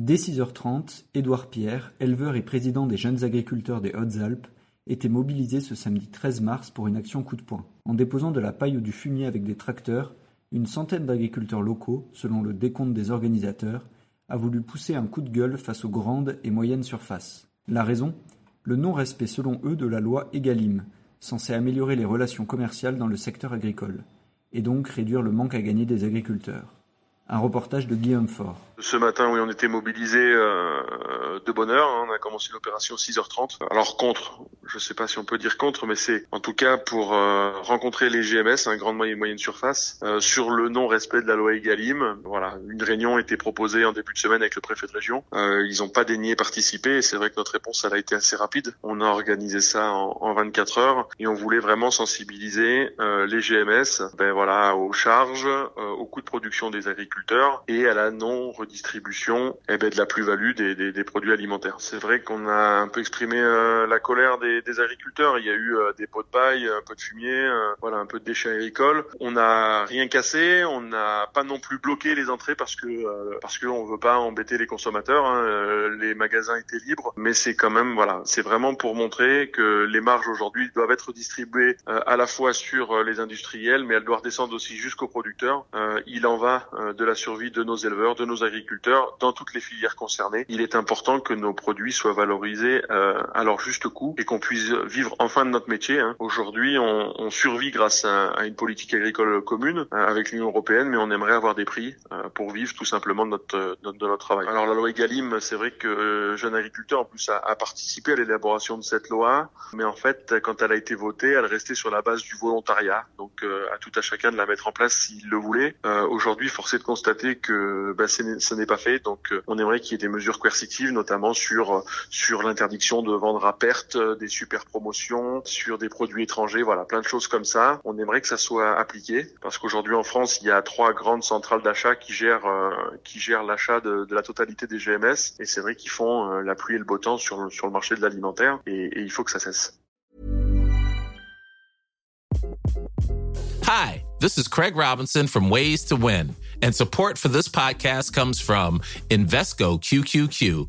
Dès 6h30, Édouard Pierre, éleveur et président des jeunes agriculteurs des Hautes-Alpes, était mobilisé ce samedi 13 mars pour une action coup de poing. En déposant de la paille ou du fumier avec des tracteurs, une centaine d'agriculteurs locaux, selon le décompte des organisateurs, a voulu pousser un coup de gueule face aux grandes et moyennes surfaces. La raison? Le non-respect selon eux de la loi EGalim, censée améliorer les relations commerciales dans le secteur agricole, et donc réduire le manque à gagner des agriculteurs. Un reportage de Guillaume Faure. Ce matin, oui, on était mobilisés euh, de bonne heure. Hein. on a commencé l'opération 6h30. Alors contre, je sais pas si on peut dire contre, mais c'est en tout cas pour euh, rencontrer les GMS, un hein, grande moyenne, moyenne surface, euh, sur le non-respect de la loi Egalim. Voilà, une réunion a été proposée en début de semaine avec le préfet de région. ils n'ont pas daigné participer c'est vrai que notre réponse, elle a été assez rapide. On a organisé ça en, en 24 heures et on voulait vraiment sensibiliser les GMS, ben voilà, aux charges, aux coûts de production des agriculteurs et à la non redistribution eh ben, de la plus-value des, des, des, produits alimentaires. C'est vrai qu'on a un peu exprimé euh, la colère des, des, agriculteurs. Il y a eu euh, des pots de paille, un peu de fumier, euh, voilà, un peu de déchets agricoles. On n'a rien cassé, on n'a pas non plus bloqué les entrées parce que parce qu'on veut pas embêter les consommateurs. Hein. les magasins étaient libres, mais c'est quand même voilà, c'est vraiment pour montrer que les marges aujourd'hui doivent être distribuées à la fois sur les industriels, mais elles doivent descendre aussi jusqu'aux producteurs. il en va de la survie de nos éleveurs, de nos agriculteurs dans toutes les filières concernées. Il est important que nos produits soient valorisés euh, à leur juste coût et qu'on puisse vivre enfin de notre métier. Hein. Aujourd'hui, on, on, survit grâce à, à, une politique agricole commune euh, avec l'Union européenne, mais on aimerait avoir des prix euh, pour vivre tout simplement de notre, notre, de notre travail. Alors la loi Egalim, c'est vrai que euh, jeune agriculteur en plus a, a participé à l'élaboration de cette loi, mais en fait, quand elle a été votée, elle restait sur la base du volontariat, donc euh, à tout à chacun de la mettre en place s'il le voulait. Aujourd'hui, force est de constater que bah, ce n'est pas fait. Donc euh, on aimerait qu'il y ait des mesures coercitives, notamment sur sur l'interdiction de vendre à perte euh, des super promotions, sur des produits étrangers, voilà, plein de choses comme ça. On aimerait que ça soit appliqué parce qu'aujourd'hui en France, il y a trois grandes centrales d'achat qui gèrent euh, qui gèrent l'achat de, la totalité des GMS et c'est vrai qu'ils font la pluie et le beau temps sur sur le marché de l'alimentaire et, et il faut que ça cesse. Hi, this is Craig Robinson from Ways to Win. And support for this podcast comes from Invesco QQQ,